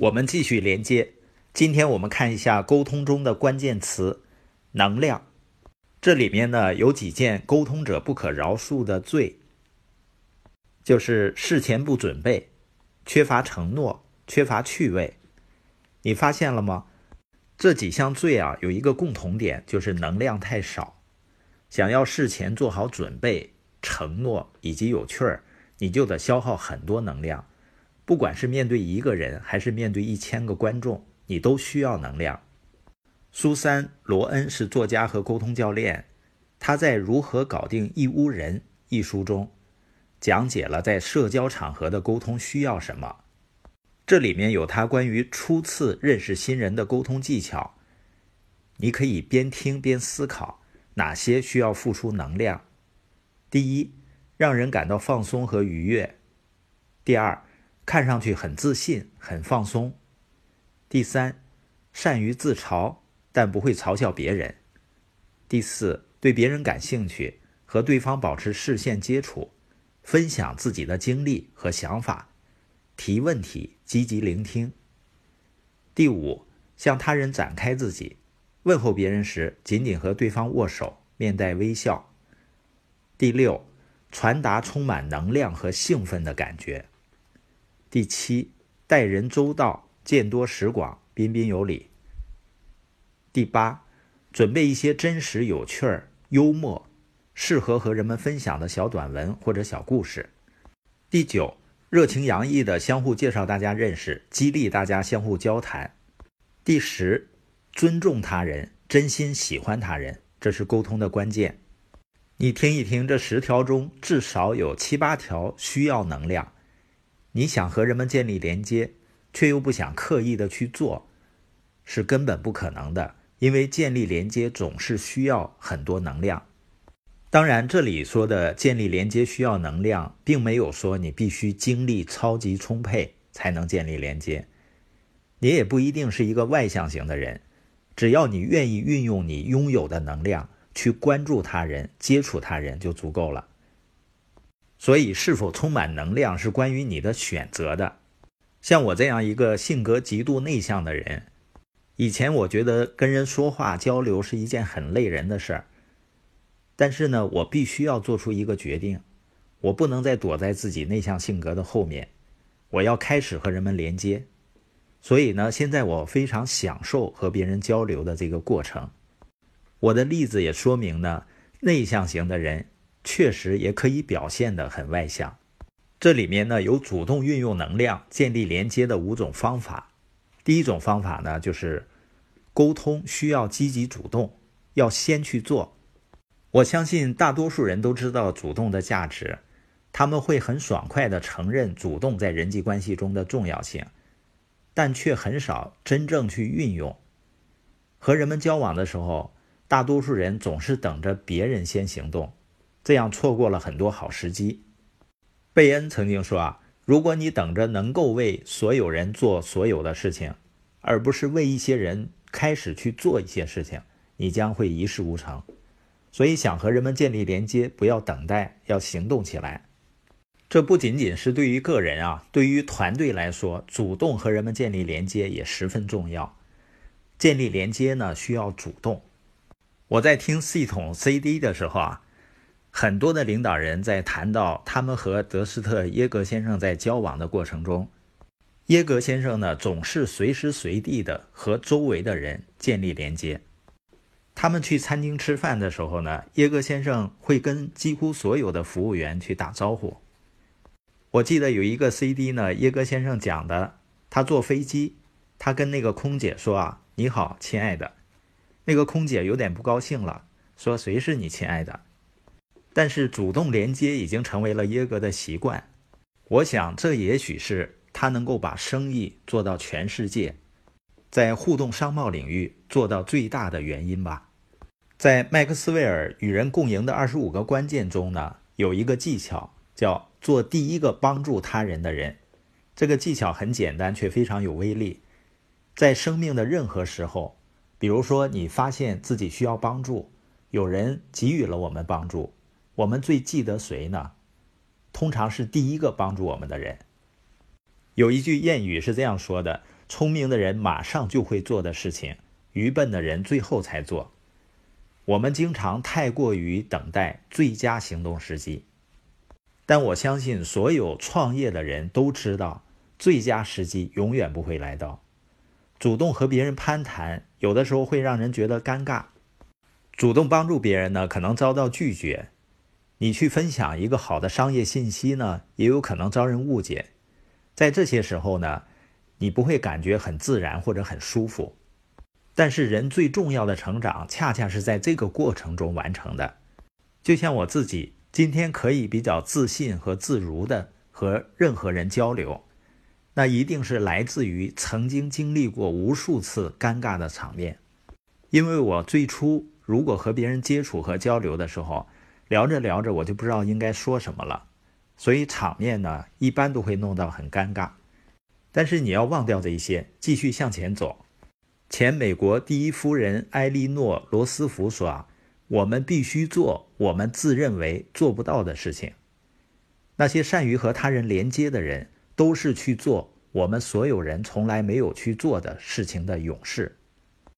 我们继续连接。今天我们看一下沟通中的关键词“能量”。这里面呢有几件沟通者不可饶恕的罪，就是事前不准备、缺乏承诺、缺乏趣味。你发现了吗？这几项罪啊有一个共同点，就是能量太少。想要事前做好准备、承诺以及有趣儿，你就得消耗很多能量。不管是面对一个人，还是面对一千个观众，你都需要能量。苏珊·罗恩是作家和沟通教练，他在《如何搞定一屋人》一书中，讲解了在社交场合的沟通需要什么。这里面有他关于初次认识新人的沟通技巧，你可以边听边思考哪些需要付出能量。第一，让人感到放松和愉悦；第二，看上去很自信、很放松；第三，善于自嘲但不会嘲笑别人；第四，对别人感兴趣，和对方保持视线接触，分享自己的经历和想法。提问题，积极聆听。第五，向他人展开自己，问候别人时仅仅和对方握手，面带微笑。第六，传达充满能量和兴奋的感觉。第七，待人周到，见多识广，彬彬有礼。第八，准备一些真实、有趣儿、幽默、适合和人们分享的小短文或者小故事。第九。热情洋溢的相互介绍大家认识，激励大家相互交谈。第十，尊重他人，真心喜欢他人，这是沟通的关键。你听一听，这十条中至少有七八条需要能量。你想和人们建立连接，却又不想刻意的去做，是根本不可能的，因为建立连接总是需要很多能量。当然，这里说的建立连接需要能量，并没有说你必须精力超级充沛才能建立连接。你也不一定是一个外向型的人，只要你愿意运用你拥有的能量去关注他人、接触他人就足够了。所以，是否充满能量是关于你的选择的。像我这样一个性格极度内向的人，以前我觉得跟人说话交流是一件很累人的事儿。但是呢，我必须要做出一个决定，我不能再躲在自己内向性格的后面，我要开始和人们连接。所以呢，现在我非常享受和别人交流的这个过程。我的例子也说明呢，内向型的人确实也可以表现得很外向。这里面呢，有主动运用能量建立连接的五种方法。第一种方法呢，就是沟通需要积极主动，要先去做。我相信大多数人都知道主动的价值，他们会很爽快地承认主动在人际关系中的重要性，但却很少真正去运用。和人们交往的时候，大多数人总是等着别人先行动，这样错过了很多好时机。贝恩曾经说：“啊，如果你等着能够为所有人做所有的事情，而不是为一些人开始去做一些事情，你将会一事无成。”所以，想和人们建立连接，不要等待，要行动起来。这不仅仅是对于个人啊，对于团队来说，主动和人们建立连接也十分重要。建立连接呢，需要主动。我在听系统 CD 的时候啊，很多的领导人在谈到他们和德斯特耶格先生在交往的过程中，耶格先生呢，总是随时随地的和周围的人建立连接。他们去餐厅吃饭的时候呢，耶格先生会跟几乎所有的服务员去打招呼。我记得有一个 CD 呢，耶格先生讲的，他坐飞机，他跟那个空姐说啊：“你好，亲爱的。”那个空姐有点不高兴了，说：“谁是你亲爱的？”但是主动连接已经成为了耶格的习惯。我想这也许是他能够把生意做到全世界，在互动商贸领域做到最大的原因吧。在麦克斯韦尔与人共赢的二十五个关键中呢，有一个技巧叫做第一个帮助他人的人。这个技巧很简单，却非常有威力。在生命的任何时候，比如说你发现自己需要帮助，有人给予了我们帮助，我们最记得谁呢？通常是第一个帮助我们的人。有一句谚语是这样说的：“聪明的人马上就会做的事情，愚笨的人最后才做。我们经常太过于等待最佳行动时机，但我相信所有创业的人都知道，最佳时机永远不会来到。主动和别人攀谈，有的时候会让人觉得尴尬；主动帮助别人呢，可能遭到拒绝。你去分享一个好的商业信息呢，也有可能遭人误解。在这些时候呢，你不会感觉很自然或者很舒服。但是人最重要的成长，恰恰是在这个过程中完成的。就像我自己今天可以比较自信和自如的和任何人交流，那一定是来自于曾经经历过无数次尴尬的场面。因为我最初如果和别人接触和交流的时候，聊着聊着，我就不知道应该说什么了，所以场面呢，一般都会弄到很尴尬。但是你要忘掉这一些，继续向前走。前美国第一夫人埃莉诺·罗斯福说：“啊，我们必须做我们自认为做不到的事情。那些善于和他人连接的人，都是去做我们所有人从来没有去做的事情的勇士。”